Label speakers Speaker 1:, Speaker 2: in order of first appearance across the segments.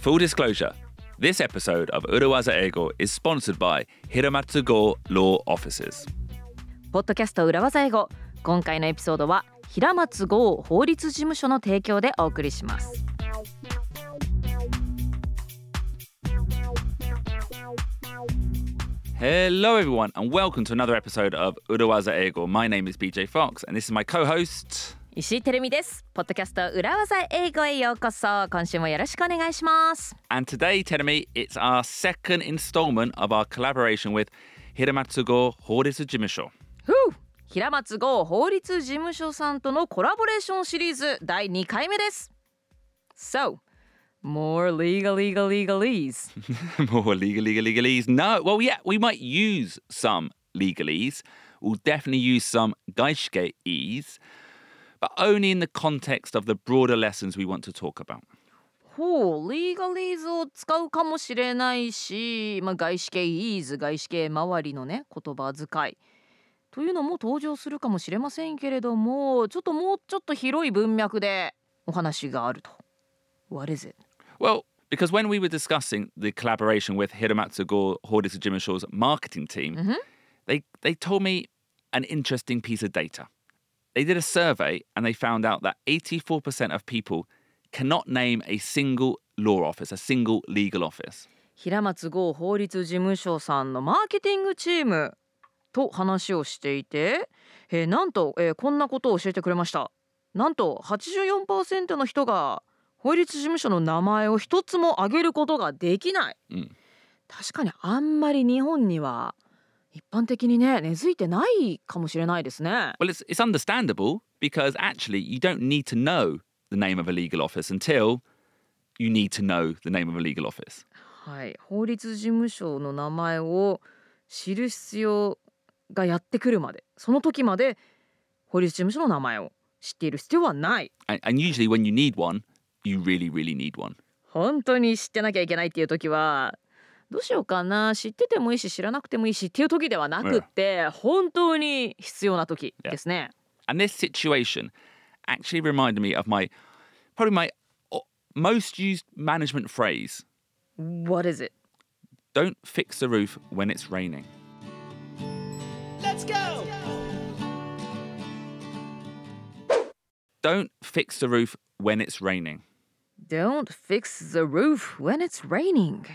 Speaker 1: Full disclosure this episode of Urawaza Ego is sponsored by Hiramatsu Go Law Offices.
Speaker 2: ポッドキャスト裏技英語今回のエピソードは平松剛法律事務所の提供でお送りします
Speaker 1: Hello, everyone, and welcome to another episode of Urawaza Ego. My name is BJ Fox, and this is my co host.
Speaker 2: 石井てるみですポッドキャスト裏技英語へようこそ今週もよろしくお願いします
Speaker 1: And today, Terumi, it's our second installment of our collaboration with Hiramatsu Go Horitsu Jimusho.
Speaker 2: ふう平松剛法律事務所さんとのコラボレーションシリーズ第2回目です So more legal legal legalese
Speaker 1: More legal, legal, legalese. No, well, yeah, we might use some legalese. We'll definitely use some geishkeese, but only in the context of the broader lessons we want to talk about.
Speaker 2: ほう、リーガリーズを使うかもしれないし、まあ、外資系イーズ、外資系周りのね、言葉遣いというのも登場するかもしれませんけれども、ちょっともうちょっと広い文脈でお話があると。What is it?
Speaker 1: Well, because when we were discussing the collaboration with Hiramatsu Go Horitsu Jimusho's marketing team, they, they told me an interesting piece of data. They did a survey and they found out that 84% of people cannot name a single law office, a single legal office.
Speaker 2: 平松剛法律事務所さんのマーケティングチームと話をしていて、えーなんと、えーこんなことを教えてくれました。なんと84%の人が法律事務所の名前を一つも挙げることができない、
Speaker 1: うん。
Speaker 2: 確かにあんまり日本には一般的にね根付いてないかもしれないですね
Speaker 1: Well, it's, it's understandable because actually you don't need to know the name of a legal office until you need to know the name of a legal office.
Speaker 2: はい法律事務所の名前を知る必要がやってくるまでその時まで法律事務所の名前を知っている必要はない
Speaker 1: And, and usually when you need one, you really, really need one.
Speaker 2: 本当に知ってなきゃいけないっていう時はどうしようかな知っててもいいし知らなくてもいいしっていう時ではなくって、本当に必要な時ですね。
Speaker 1: And this situation actually reminded me of my, probably my most used management phrase
Speaker 2: What is it?
Speaker 1: don't fix the roof when it's raining.
Speaker 3: Let's go!
Speaker 1: Don't fix the roof when it's raining.
Speaker 2: Don't fix the roof when it's raining.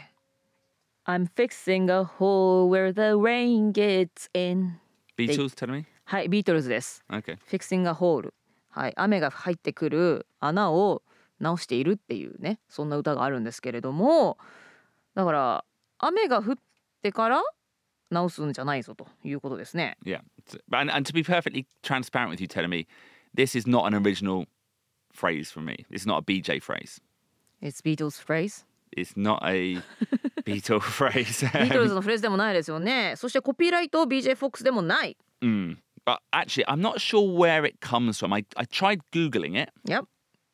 Speaker 2: I'm fixing a hole where the rain gets in.
Speaker 1: Beatles, tell me?
Speaker 2: はい、ビートルズです。
Speaker 1: Okay.
Speaker 2: Fixing a hole。はい、雨が入ってくる穴を直しているっていうね、そんな歌があるんですけれども、だから雨が降ってから直すんじゃないぞということですね。
Speaker 1: Yeah. And, and to be perfectly transparent with you, telling me this is not an original phrase from me. It's not a BJ phrase.
Speaker 2: It's Beatles phrase.
Speaker 1: It's not a Beatle phrase.
Speaker 2: ビートルズのフレーズでもないですよね。そしてコピーライト BJ フォックスでもない。
Speaker 1: Mm. But actually, I'm not sure where it comes from. I, I tried Googling it
Speaker 2: Yep.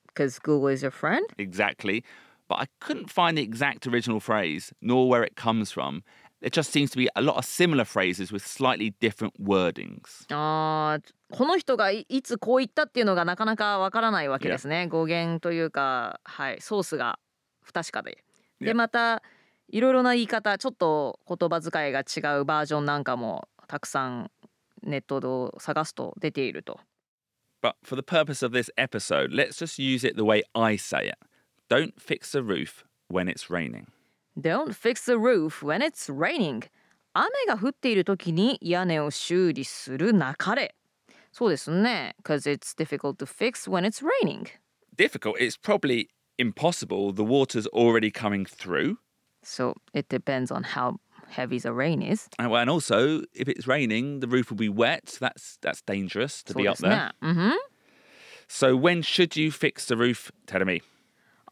Speaker 2: Because Google is your friend.
Speaker 1: exactly, but I couldn't find the exact original phrase nor where it comes from. There just seems to be a lot of similar phrases with slightly different wordings.
Speaker 2: あーこの人がいいつこう言ったっていうのがなかなかわからないわけですね。語源というか、はい、ソースが不確かで。で
Speaker 1: Yeah.
Speaker 2: またいろいろな言い方ちょっと言葉遣いが違うバージョンなんかもたくさんネットで探すと出ていると。
Speaker 1: But for the purpose of this episode, let's just use it the way I say it. Don't fix the roof when it's raining.
Speaker 2: Don't fix the roof when it's raining. 雨が降っている時に屋根を修理するなかれ。そうですね。Because it's difficult to fix when it's raining.
Speaker 1: Difficult. It's probably impossible. The water's already coming through.
Speaker 2: So it depends on how heavy the rain is.
Speaker 1: And, well, and also, if it's raining, the roof will be wet. That's that's dangerous to
Speaker 2: そう
Speaker 1: be
Speaker 2: で
Speaker 1: up
Speaker 2: す
Speaker 1: there.
Speaker 2: ね。うん、
Speaker 1: So when should you fix the roof? Tell me.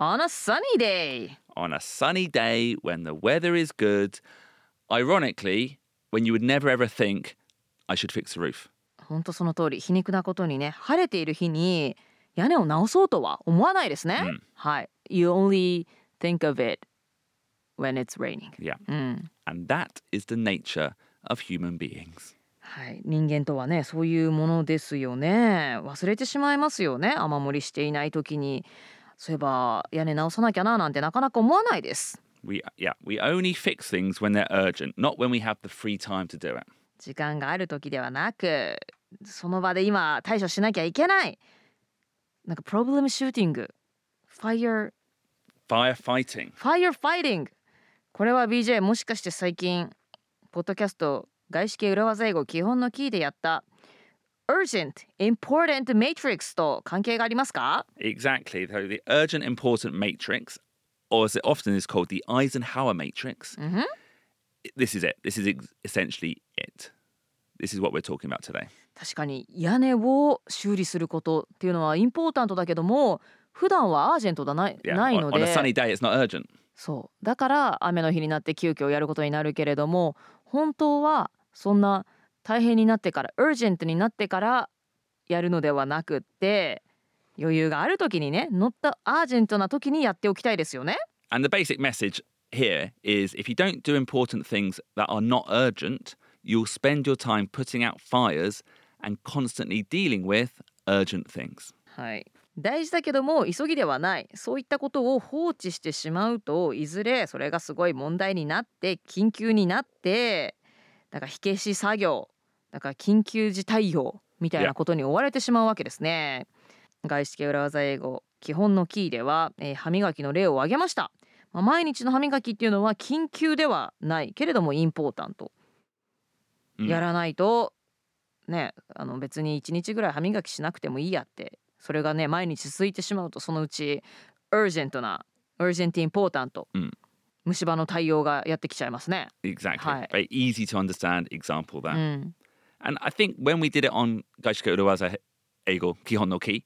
Speaker 2: On a sunny day.
Speaker 1: On a sunny day when the weather is good. Ironically, when you would never ever think I should fix the roof.
Speaker 2: 本当その通り。皮肉なことにね、晴れている日に屋根を直そうとは思わないですね。
Speaker 1: うん
Speaker 2: はい。You only think of it when it's raining.
Speaker 1: Yeah.
Speaker 2: Mm.
Speaker 1: And that is the nature of human beings.
Speaker 2: はい、人間とはねそういうものですよね。忘れてしまいますよね。雨漏りしていないときに。そういえば屋根直さなきゃななんてなかなか思わないです。
Speaker 1: We, yeah, we only fix things when they're urgent not when we have the free time to do it.
Speaker 2: 時間がある時ではなくその場で今対処しなきゃいけない。なんか problem shooting fire f fire fighting fire fightingこれは BJ もしかして最近ポッドキャスト外資系裏技英語基本のキーでやった Urgent Important Matrix と関係がありますか
Speaker 1: Exactly. So the urgent important matrix, or as it often is called, the Eisenhower matrix. This is it. This is essentially it. This is what we're talking about today.
Speaker 2: 確かに屋根を修理することっていうのはインポータントだけども普段はアージェントだない
Speaker 1: Yeah.
Speaker 2: ないの
Speaker 1: on a sunny
Speaker 2: で
Speaker 1: day, it's not urgent.
Speaker 2: そうだから雨の日になって急遽やることになるけれども本当はそんな大変になってから urgent になってからやるのではなくって余裕がある時にね乗ったアージェントな時にやっておきたいですよね。
Speaker 1: And the basic message here is if you don't do important things that are not urgent, you'll spend your time putting out fires and constantly dealing with urgent things.
Speaker 2: はい、大事だけども急ぎではないそういったことを放置してしまうといずれそれがすごい問題になって緊急になってだから火消し作業だから緊急時対応みたいなことに追われてしまうわけですね。外資系裏技英語基本のキーでは、えー歯磨きの例を挙げました、まあ、毎日の歯磨きっていうのは緊急ではないけれどもインポータント、
Speaker 1: うん。
Speaker 2: やらないとねあの別に1日ぐらい歯磨きしなくてもいいやってそれがね毎日続いてしまうとそのうち urgent な urgent important、
Speaker 1: うん
Speaker 2: 虫歯の対応がやってきちゃいますね。
Speaker 1: Exactly.
Speaker 2: Hi.
Speaker 1: Very easy to understand example there.
Speaker 2: うん、
Speaker 1: And I think when we did it on Gaishika Uruwaza Eigo, Kihon no Ki,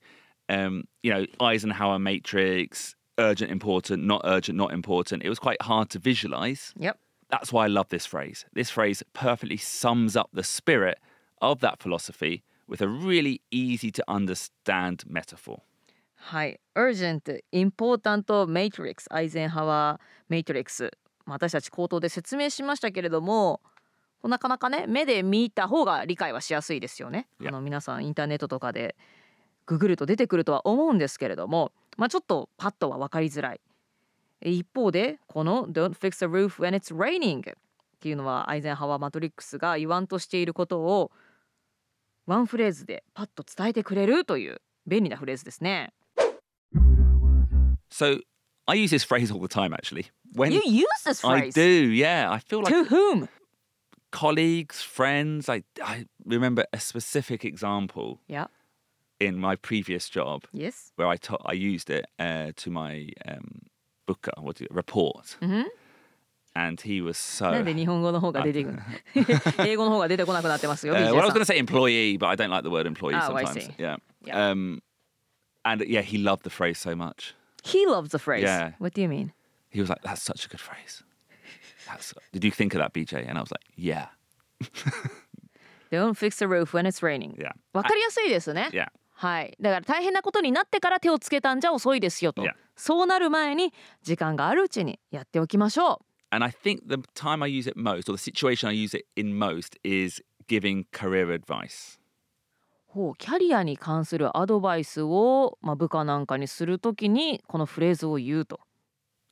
Speaker 1: um, you know, Eisenhower matrix, urgent, important, not urgent, not important, it was quite hard to visualize.
Speaker 2: Yep.
Speaker 1: That's why I love this phrase. This phrase perfectly sums up the spirit of that philosophy with a really easy to understand metaphor.
Speaker 2: はい、urgent important matrix アイゼンハワー matrix まあ私たち口頭で説明しましたけれどもなかなかね目で見た方が理解はしやすいですよね。あの皆さんインターネットとかでググると出てくるとは思うんですけれども、まあ、ちょっとパッとは分かりづらい。一方でこの Don't fix the roof when it's raining っていうのはアイゼンハワーマトリックスが言わんとしていることをワンフレーズでパッと伝えてくれるという便利なフレーズですね。
Speaker 1: So I use this phrase all the time actually. When
Speaker 2: You use this
Speaker 1: I
Speaker 2: phrase.
Speaker 1: do, yeah. I feel like
Speaker 2: To whom?
Speaker 1: colleagues, friends, I, I remember a specific example
Speaker 2: Yeah.
Speaker 1: in my previous job
Speaker 2: Yes.
Speaker 1: where I to- I used it uh, to my um, booker, what do you, report,
Speaker 2: Mhm.
Speaker 1: And he was so.
Speaker 2: なんで日本語の方が出てくる英語の方が出てこなくなってますよ。
Speaker 1: Uh, well, I was going to say employee, but I don't like the word employee
Speaker 2: Oh, I
Speaker 1: sometimes.
Speaker 2: see.
Speaker 1: Yeah.
Speaker 2: Yeah.
Speaker 1: Um, and yeah, he loved the phrase so much.
Speaker 2: He loves the phrase.
Speaker 1: Yeah.
Speaker 2: What do you mean?
Speaker 1: He was like, "That's such a good phrase." That's, did you think of that, BJ? And I was like, "Yeah,
Speaker 2: Don't fix the roof when it's raining.
Speaker 1: yeah,
Speaker 2: わかりやすいですね。
Speaker 1: yeah."
Speaker 2: はい。だから大変なことになってから手をつけたんじゃ遅いですよと
Speaker 1: Yeah.。
Speaker 2: そうなる前に時間があるうちにやっておきましょ
Speaker 1: And I think the time I use it most, or the situation I use it in most, is giving career advice.
Speaker 2: う。ほう、キャリアに関するアドバイスを、まあ、部下なんかにするときにこのフレーズを言うと。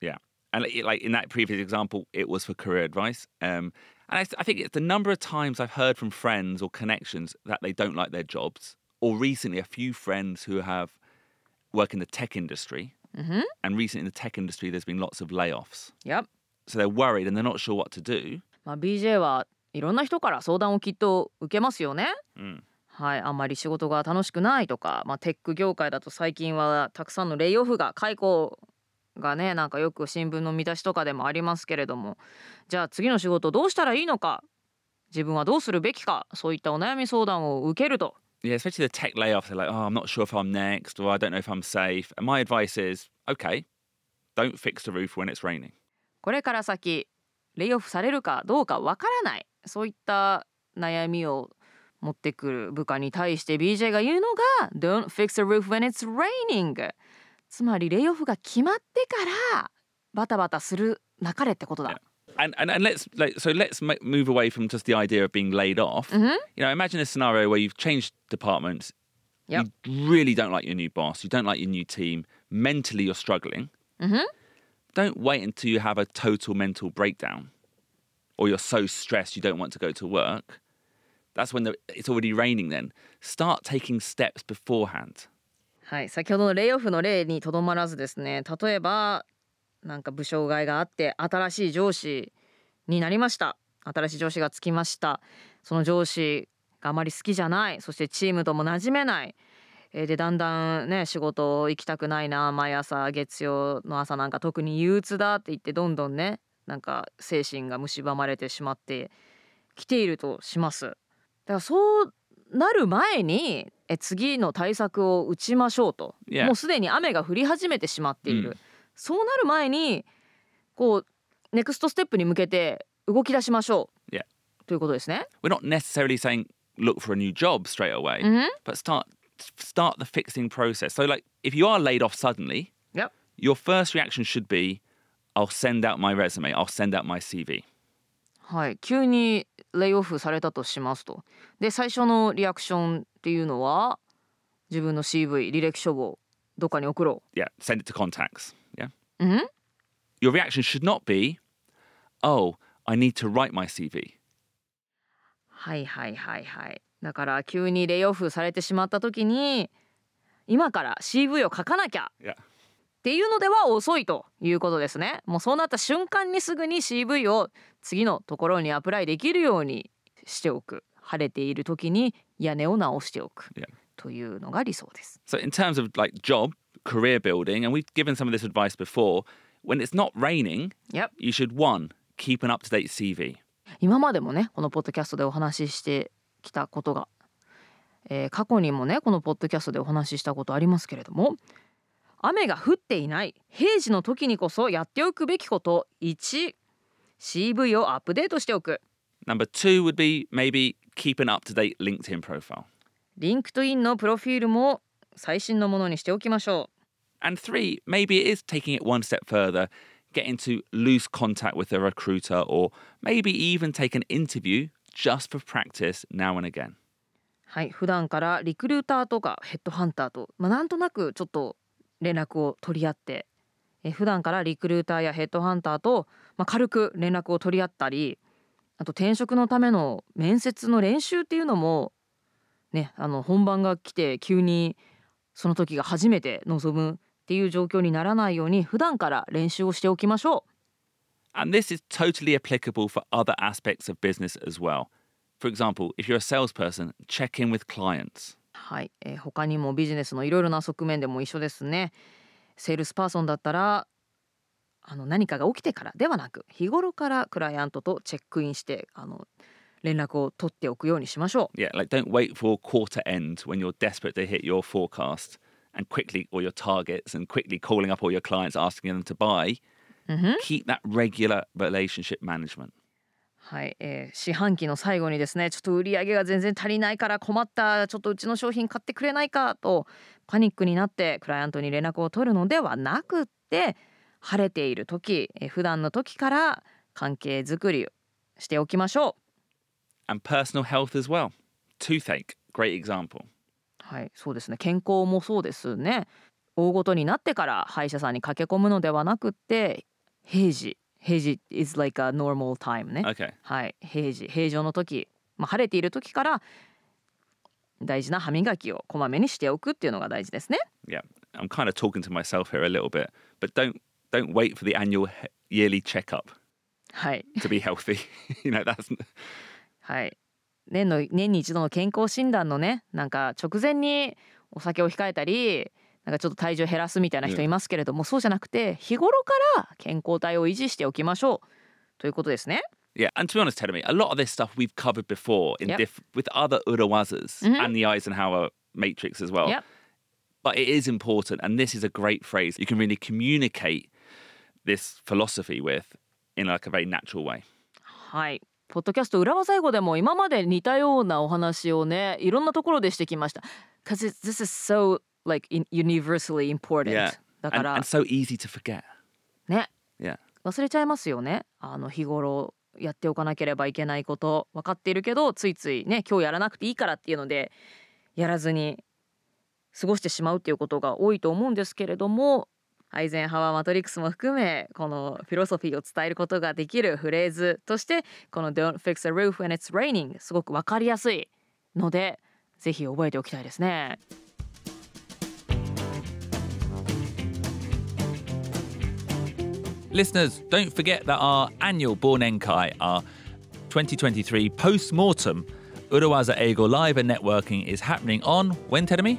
Speaker 1: Yeah. And like- like in that previous example, it was for career advice. Um, and I, th- I think it's the number of times I've heard from friends or connections that they don't like their jobs, or recently a few friends who have work in the tech industry. And recently in the tech industry, there's been lots of layoffs.
Speaker 2: Yep.
Speaker 1: So they're worried and they're not sure what to do.
Speaker 2: まあ、BJ はいろんな人から相談をきっと受けますよね。
Speaker 1: Mm.
Speaker 2: はい、あんまり仕事が楽しくないとか、まあ、テック業界だと最近はたくさんのレイオフが解雇がねなんかよく新聞の見出しとかでもありますけれどもじゃあ次の仕事どうしたらいいのか自分はどうするべきかそういったお悩み相談を受けると
Speaker 1: Yeah, especially the tech layoffs. They're like, oh, I'm not sure if I'm next, or I don't know if I'm safe. And my advice is, okay, don't fix the roof when it's raining.
Speaker 2: これから先レイオフされるかどうかわからないそういった悩みを持ってくる部下に対して BJ が言うのが Don't fix the roof when it's raining つまりレイオフが決まってからバタバタするなかれってことだ。
Speaker 1: and, and and let's like so let's move away from just the idea of being laid off.
Speaker 2: Mm-hmm.
Speaker 1: You know, imagine a scenario where you've changed departments.
Speaker 2: Yep.
Speaker 1: You really don't like your new boss. You don't like your new team. Mentally, you're struggling.
Speaker 2: Mm-hmm.
Speaker 1: Don't wait until you have a total mental breakdown, or you're so stressed you don't want to go to work. That's when the, it's already raining. Then start taking steps beforehand.
Speaker 2: はい、先ほどのレイオフの例にとどまらずですね例えばなんか部署外があって新しい上司になりました新しい上司がつきましたその上司があまり好きじゃないそしてチームとも馴染めないえーでだんだんね仕事行きたくないな毎朝月曜の朝なんか特に憂鬱だって言ってどんどんねなんか精神が蝕まれてしまってきているとしますだからそうなる前にえ次の対策を打ちましょうと.もうすでに雨が降り始めてしまっている、
Speaker 1: うん
Speaker 2: そうなる前にこうネクストステップに向けて動き出しましょう.ということですね。
Speaker 1: We're not necessarily saying look for a new job straight away,
Speaker 2: Mhm.
Speaker 1: but start start the fixing process. So, like, if you are laid off suddenly,
Speaker 2: Yep.
Speaker 1: your first reaction should be, "I'll send out my resume. I'll send out my CV."
Speaker 2: はい、急にレイオフされたとしますと。で最初のリアクションっていうのは自分の CV 履歴書をどっかに送ろ
Speaker 1: Yeah, send it to contacts. Yeah.
Speaker 2: う。うん、
Speaker 1: Your reaction should not be, "Oh, I need to write my CV."
Speaker 2: はいはいはいはい。 だから急にレイオフされてしまった時に今から CV を書かなきゃ.っていうのでは遅いということですね。もうそうなった瞬間にすぐに CV を次のところにアプライできるようにしておく。晴れている時に屋根を直しておく.というのが理想です。
Speaker 1: So, in terms of like job, career building, and we've given some of this advice before, when it's not raining,
Speaker 2: Yep.
Speaker 1: you should one, keep an up to date CV.
Speaker 2: 今までもねこのポッドキャストでお話ししてきたことが、えー過去にもねこのポッドキャストでお話ししたことありますけれども雨が降っていない平時の時にこそやっておくべきこと 1CV をアップデートしておく
Speaker 1: Number two would be maybe keep an up to date LinkedIn profile.
Speaker 2: リンクトインのプロフィールも最新のものにしておきましょ
Speaker 1: And three, maybe it is taking it one step further, get into loose contact with a recruiter, or maybe even take an interview just for practice now and again.
Speaker 2: はい普段からリクルーターとかヘッドハンターと、まあ、なんとなくちょっと連絡を取り合ってえ普段からリクルーターやヘッドハンターと、まあ、軽く連絡を取り合ったりあと転職のための面接の練習っていうのもねあの本番が来て急にその時が初めて臨むっていう状況にならないように普段から練習をしておきましょう。
Speaker 1: And this is totally applicable for other aspects of business as well. For example, if you're a salesperson, check in with clients.
Speaker 2: はい、えー他にもビジネスのいろいろな側面でも一緒ですね。セールスパーソンだったらあの何かが起きてからではなく日頃からクライアントとチェックインしてあの連絡を取っておくようにしましょう。
Speaker 1: Yeah, like don't wait for quarter end when you're desperate to hit your forecast and quickly or your targets and quickly calling up all your clients asking them to buy. Keep that regular relationship management.
Speaker 2: はい、えー四半期の最後にですねちょっと売り上げが全然足りないから困ったちょっとうちの商品買ってくれないかとパニックになってクライアントに連絡を取るのではなくって晴れている時、えー普段の時から関係づくりをしておきましょう。
Speaker 1: And personal health as well. Toothache, great example.
Speaker 2: はい、そうですね。健康もそうですね。大ごとになってから歯医者さんに駆け込むのではなくって、平時、平時 is like a normal time ね。
Speaker 1: Okay.
Speaker 2: はい、平時、平常の時、まあ、晴れている時から大事な歯磨きをこまめにしておくっていうのが大事ですね。
Speaker 1: Yeah. I'm kind of talking to myself here a little bit, but don't don't wait for the annual yearly checkup
Speaker 2: はい、
Speaker 1: to be healthy. you know, that's
Speaker 2: はい。年の年に一度の健康診断のね、なんか直前にお酒を控えたり。なんかちょっと体重減らすみたいな人いますけれども、そうじゃなくて日頃から健康体を維持しておきましょうということですね。
Speaker 1: Yeah, and to be honest, Telemi, a lot of this stuff we've covered before in
Speaker 2: Yep.
Speaker 1: diff- with other Urawazas and the Eisenhower matrix as well.
Speaker 2: Yep.
Speaker 1: But it is important, and this is a great phrase you can really communicate this philosophy with in like a very natural way.
Speaker 2: はい。ポッドキャスト裏技英語でも今まで似たようなお話をね、いろんなところでしてきました。Cause it- this is so like in- universally important.
Speaker 1: Yeah.
Speaker 2: だか
Speaker 1: And,
Speaker 2: ら
Speaker 1: and so easy to forget.
Speaker 2: ね、
Speaker 1: Yeah.
Speaker 2: 忘れちゃいますよねあの日頃やっておかなければいけないこと分かっているけどついついね今日やらなくていいからっていうのでやらずに過ごしてしまうっていうことが多いと思うんですけれどもアイゼンハワーマトリックスも含めこのフィロソフィーを伝えることができるフレーズとしてこの Don't fix a roof when it's raining すごく分かりやすいのでぜひ覚えておきたいですね。
Speaker 1: Listeners, don't forget that our annual Bornenkai, our 2023 post-mortem Urawaza Eigo Live and Networking is happening on, when, Teremi?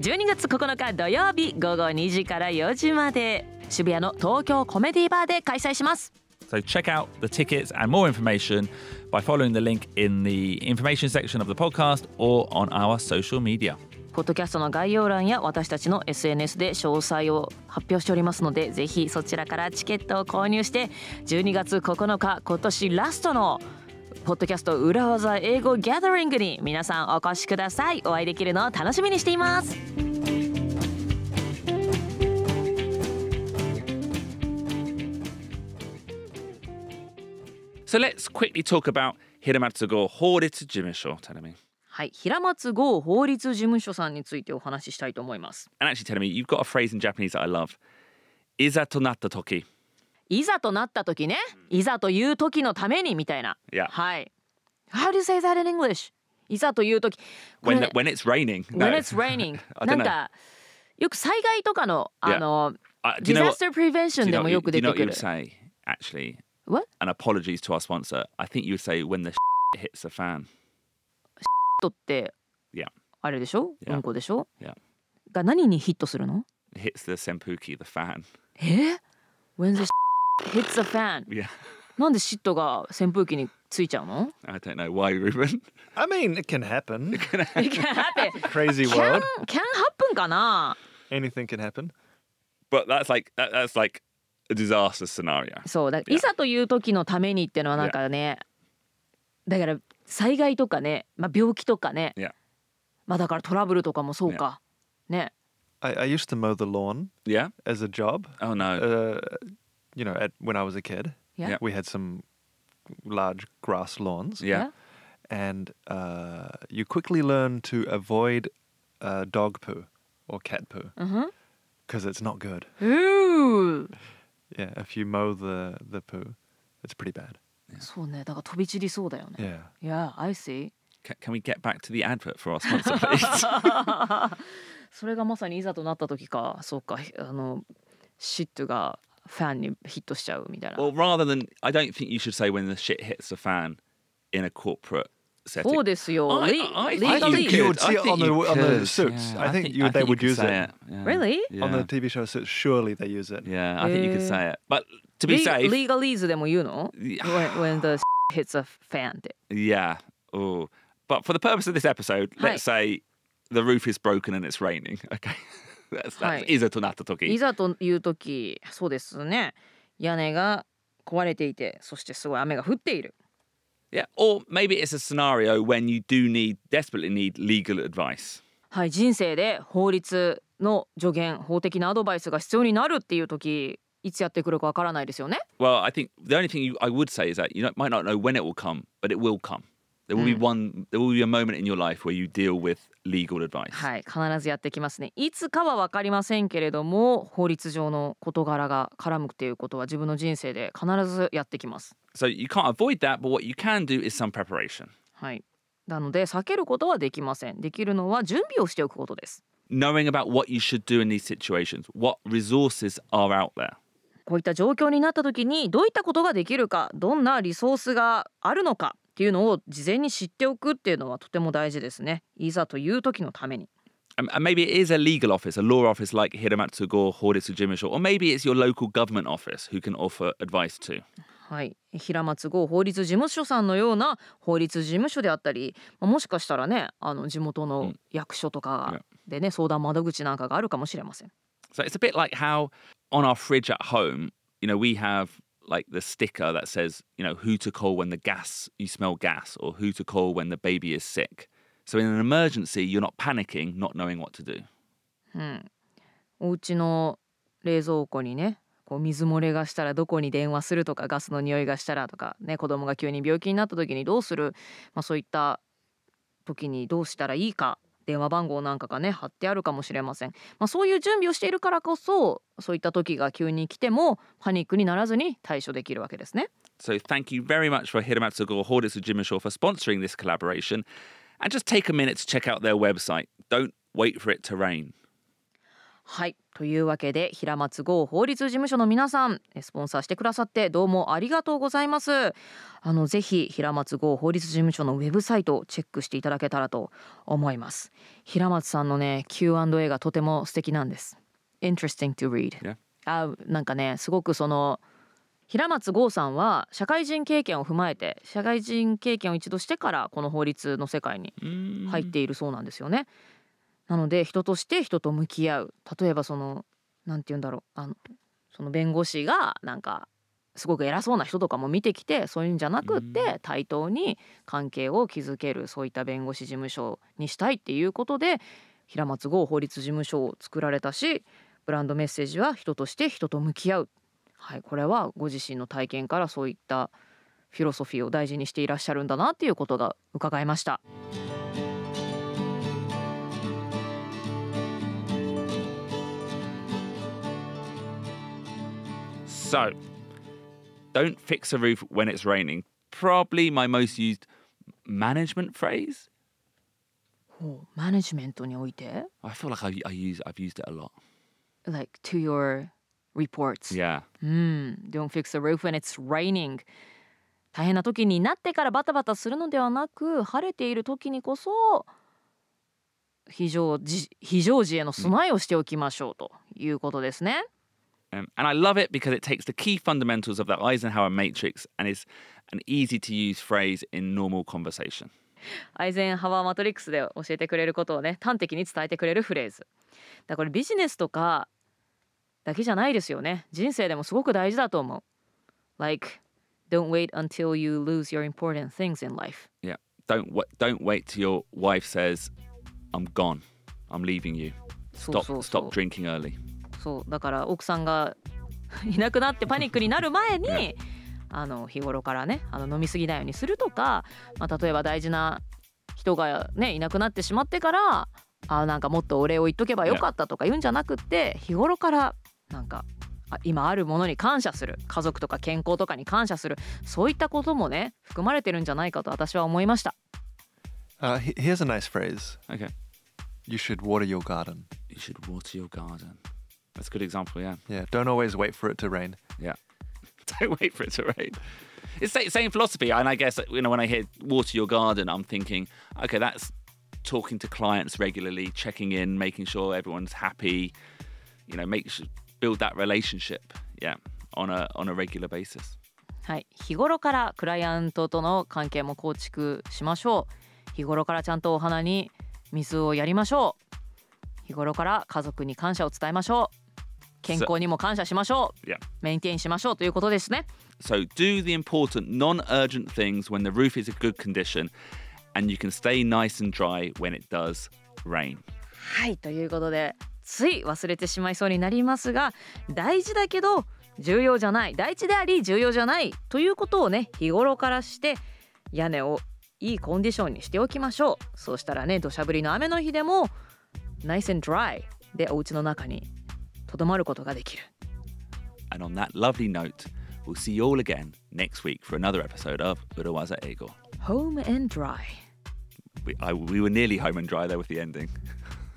Speaker 2: 12月9日土曜日午後2時から4時まで渋谷の東京コメディバーで開催します
Speaker 1: So check out the tickets and more information by following the link in the information section of the podcast or on our social media.
Speaker 2: ポッドキャストの概要欄や私たちの SNS で詳細を発表しておりますのでぜひそちらからチケットを購入して12月9日今年ラストのポッドキャスト裏技英語ギャザリングに皆さんお越しくださいお会いできるのを楽しみにしています
Speaker 1: So let's quickly talk about Hiramatsugo Horitsu Jimisho, Teremi.
Speaker 2: はい平松剛法律事務所さんについてお話ししたいと思います
Speaker 1: And actually, Teremi, you've got a phrase in Japanese that I love. Iza to natta toki.
Speaker 2: いざとなった時ね、いざという時のためにみたいな。
Speaker 1: Yeah.
Speaker 2: はい。How do you say that in English? いざという時。
Speaker 1: When,
Speaker 2: ね
Speaker 1: when it's raining.
Speaker 2: when it's raining. なん.かよく災害とかの
Speaker 1: Yeah.
Speaker 2: あの、
Speaker 1: Uh, know what-
Speaker 2: disaster prevention でもよく
Speaker 1: do you
Speaker 2: 出
Speaker 1: know
Speaker 2: て
Speaker 1: what
Speaker 2: く
Speaker 1: you
Speaker 2: る
Speaker 1: would。say, actually?
Speaker 2: What?
Speaker 1: And apologies to our sponsor. I think you would say when the hits the fan.
Speaker 2: とって、
Speaker 1: Yeah.
Speaker 2: あれでしょ
Speaker 1: Yeah.
Speaker 2: うんこでしょ
Speaker 1: Yeah.
Speaker 2: が何にヒットするの
Speaker 1: It hits the senpuki, the fan.
Speaker 2: え ?When the hits the fan.
Speaker 1: Yeah.
Speaker 2: なんでシットが扇風機についちゃうの
Speaker 1: I don't know why, Ruben.
Speaker 4: I mean, it can happen.
Speaker 2: It can happen.
Speaker 4: Crazy
Speaker 2: can,
Speaker 4: world.
Speaker 2: can happen かな
Speaker 4: Anything can happen.
Speaker 1: But that's like that, that's like a disaster scenario.
Speaker 2: そうだ、
Speaker 1: Yeah.
Speaker 2: いざという時のためにってのはなんかね、だから災害とかね、まあ、病気とかね、
Speaker 1: Yeah.
Speaker 2: まあだからトラブルとかもそうか、ね
Speaker 4: I, I used to mow the lawn
Speaker 1: Yeah.
Speaker 4: as a job.
Speaker 1: Oh no.
Speaker 4: Uh, you know, at, when I was a kid,
Speaker 2: Yeah.
Speaker 1: Yeah.
Speaker 4: we had some large grass lawns,
Speaker 1: yeah.
Speaker 4: and uh, you quickly learn to avoid uh, dog poo or cat poo because it's not good.
Speaker 2: うー
Speaker 4: Yeah, if you mow the the poo, it's pretty bad.
Speaker 2: そうねだから飛び散りそうだよね
Speaker 4: Yeah.
Speaker 2: Yeah I see
Speaker 1: Can, can we get back to the advert for our sponsor, please?
Speaker 2: それがまさにいざとなった時かそうかあのシットがファンにヒットしちゃうみたいな
Speaker 1: well, rather than, I don't think you should say when the shit hits the fan in a corporate setting.
Speaker 2: そうですよ
Speaker 1: I, I, I think you
Speaker 4: would see it on the- on the suits.
Speaker 1: yeah.
Speaker 4: I think you- they would use
Speaker 1: say
Speaker 4: it.
Speaker 1: Yeah.
Speaker 2: Really?
Speaker 1: Yeah.
Speaker 4: On the TV show, so surely they use it.
Speaker 1: yeah, I think you could
Speaker 2: Eh.
Speaker 1: say it. But to be safe,
Speaker 2: legalese でも言うの when, when the hits a fan って。
Speaker 1: yeah. Oh, but for the purpose of this episode, let's say the roof is broken and it's raining. Okay, that's that's いざとなった時。
Speaker 2: いざという時そうですね屋根が壊れていてそしてすごい雨が降っている
Speaker 1: Yeah, or maybe it's a scenario when you do need desperately need legal advice.
Speaker 2: はい人生で法律の助言法的なアドバイスが必要になるっていう時いつやってくるかわからないですよね
Speaker 1: Well, I think the only thing you, I would say is that you know, might not know when it will come, but it will come. There will be one. There will be a moment in your life where you deal with legal advice.
Speaker 2: はい必ずやってきますねいつかは分かりませんけれども法律上の事柄が絡むっていうことは自分の人生で必ずやってきます
Speaker 1: So you can't avoid that, but what you can do is some preparation.
Speaker 2: はいなので避けることはできませんできるのは準備をしておくことです
Speaker 1: Knowing about what you should do in these situations, what resources are out there.
Speaker 2: こういった状況になった時にどういったことができるかどんなリソースがあるのかっていうのを事前に知っておくっていうのはとても大事ですね。いざという時のために。
Speaker 1: And, maybe it is a legal office, a law office like Hiramatsu Go Horitsu Jimisho, or maybe it's your local government office who can offer advice too.
Speaker 2: はい。平松剛法律事務所さんのような法律事務所であったりまあもしかしたらねあの地元の役所とかでね相談窓口なんかがあるかもしれません。
Speaker 1: So it's a bit like how on our fridge at home, you know, we have like the sticker that says, you know, who to call when the gas, you smell gas, or who to call when the baby is sick. So in an emergency, you're not panicking, not knowing what to do.
Speaker 2: お家の冷蔵庫にね こう水漏れがしたらどこに電話するとかガスの匂いがしたらとかね子供が急に病気になった時にどうする、まあ、そういった時にどうしたらいいか 電話番号なんかがね貼ってあるかもしれません、まあ、そういう準備をしているからこそそういった時が急に来てもパニックにならずに対処できるわけですね
Speaker 1: So thank you very much for Hiramatsu Go Horisu Jimusho for sponsoring this collaboration. And just take a minute to check out their website. Don't wait for it to rain.
Speaker 2: はい。というわけで平松剛法律事務所の皆さんえスポンサーしてくださってどうもありがとうございます。あのぜひ平松剛法律事務所のウェブサイトをチェックしていただけたらと思います。平松さんのね Q&A がとても素敵なんです。Interesting to read、
Speaker 1: Yeah.
Speaker 2: あなんかねすごくその平松剛さんは社会人経験を踏まえて社会人経験を一度してからこの法律の世界に入っているそうなんですよね。なので人として人と向き合う。例えばそのなんて言うんだろう。あのその弁護士がなんかすごく偉そうな人とかも見てきてそういうんじゃなくって対等に関係を築けるそういった弁護士事務所にしたいっていうことで平松剛法律事務所を作られたしブランドメッセージは人として人と向き合う、はい、これはご自身の体験からそういったフィロソフィーを大事にしていらっしゃるんだなっていうことが伺いました。
Speaker 1: So, don't fix a roof when it's raining. Probably my most used management phrase.
Speaker 2: ほうマネジメントにおいて
Speaker 1: I feel like I, I use I've used it a lot.
Speaker 2: like to your reports
Speaker 1: Yeah.
Speaker 2: うん don't fix the roof when it's raining 大変な時になってからバタバタするのではなく晴れている時にこそ非常時非常時への備えをしておきましょうということですね。
Speaker 1: Um, and I love it because it takes the key fundamentals of the Eisenhower matrix and is an easy to use phrase in normal conversation.
Speaker 2: アイゼンハワーマトリックスで教えてくれることをね端的に伝えてくれるフレーズ。だからこれビジネスとかだけじゃないですよね。人生でもすごく大事だと思う。Like don't wait until you lose your important things in life.
Speaker 1: Yeah. Don't wa- don't wait till your wife says, "I'm gone. I'm leaving you."
Speaker 2: そう
Speaker 1: Stop
Speaker 2: そうそう
Speaker 1: stop drinking early.
Speaker 2: そうだから奥さんが いなくなってパニックになる前にあの日頃からねあの飲み過ぎないようにするとか、まあ、例えば大事な人がねいなくなってしまってからあなんかもっとお礼を言っとけばよかったとか言うんじゃなくって日頃からなんかあ今あるものに感謝する家族とか健康とかに感謝するそういったこともね含まれてるんじゃないかと私は思いました。
Speaker 4: Uh, he- here's a nice phrase
Speaker 1: Okay.
Speaker 4: You should water your garden.
Speaker 1: You should water your garden. That's a good example. Yeah.
Speaker 4: Yeah, don't always wait for it to rain.
Speaker 1: Yeah. Don't wait for it to rain. It's the same philosophy, and I guess you know when I hear water your garden, I'm thinking, okay, that's talking to clients regularly, checking in, making sure everyone's happy. You know, make sure, build that relationship. Yeah, on a on a regular basis.
Speaker 2: はい、日頃からクライアントとの関係も構築しましょう日頃からちゃんとお花に水をやりましょう日頃から家族に感謝を伝えましょう 健康にも感謝しましょう
Speaker 1: Yeah.
Speaker 2: メインテインしましょうということですね
Speaker 1: So do the important, non-urgent things when the roof is a good condition, and you can stay nice and dry when it does rain.
Speaker 2: はいということでつい忘れてしまいそうになりますが大事だけど重要じゃない大事であり重要じゃないということをね日頃からして屋根をいいコンディションにしておきましょうそうしたらね土砂降りの雨の日でも nice and dry でお家の中にとどまることができる。
Speaker 1: And on that lovely note, we'll see you all again next week for another episode of Urawaza Ego.
Speaker 2: Home and Dry.
Speaker 1: We, I, we were nearly home and dry there with the ending.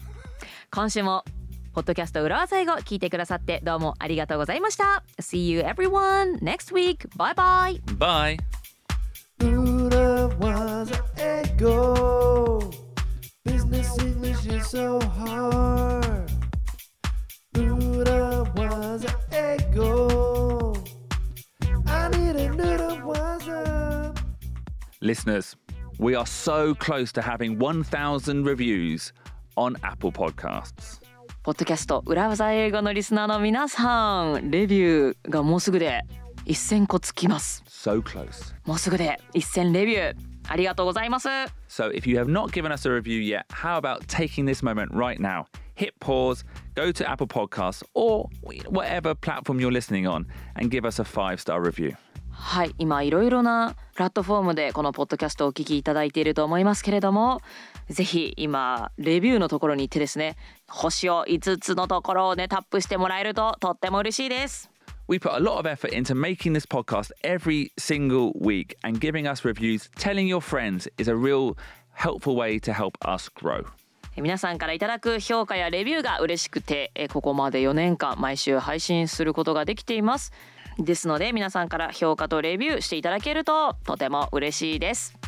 Speaker 2: 今週もポッドキャスト裏技英語聞いてくださってどうもありがとうございました。See you everyone next week. Bye bye.
Speaker 1: Bye.
Speaker 3: 裏技英語 Business English is so hard
Speaker 1: Listeners, we are so close to having 1,000 reviews on Apple Podcasts.
Speaker 2: ポッドキャスト裏技英語のリスナーの皆さんレビューがもうすぐで1000個つきます
Speaker 1: So close.
Speaker 2: もうすぐで1000レビューありがとうございます
Speaker 1: So if you have not given us a review yet, how about taking this moment right now? hit pause, go to Apple Podcasts or whatever platform you're listening on and give us a five star review.
Speaker 2: はい今いろいろなプラットフォームでこのポッドキャストをお聞きいただいていると思いますけれどもぜひ今レビューのところに行ってですね星を5つのところをねタップしてもらえるととっても嬉しいです
Speaker 1: We put a lot of effort into making this podcast every single week, and giving us reviews, telling your friends is a real helpful way to help us grow.
Speaker 2: 皆さんからいただく評価やレビューが嬉しくてえここまで4年間毎週配信することができていますですので皆さんから評価とレビューしていただけるととても嬉しいです。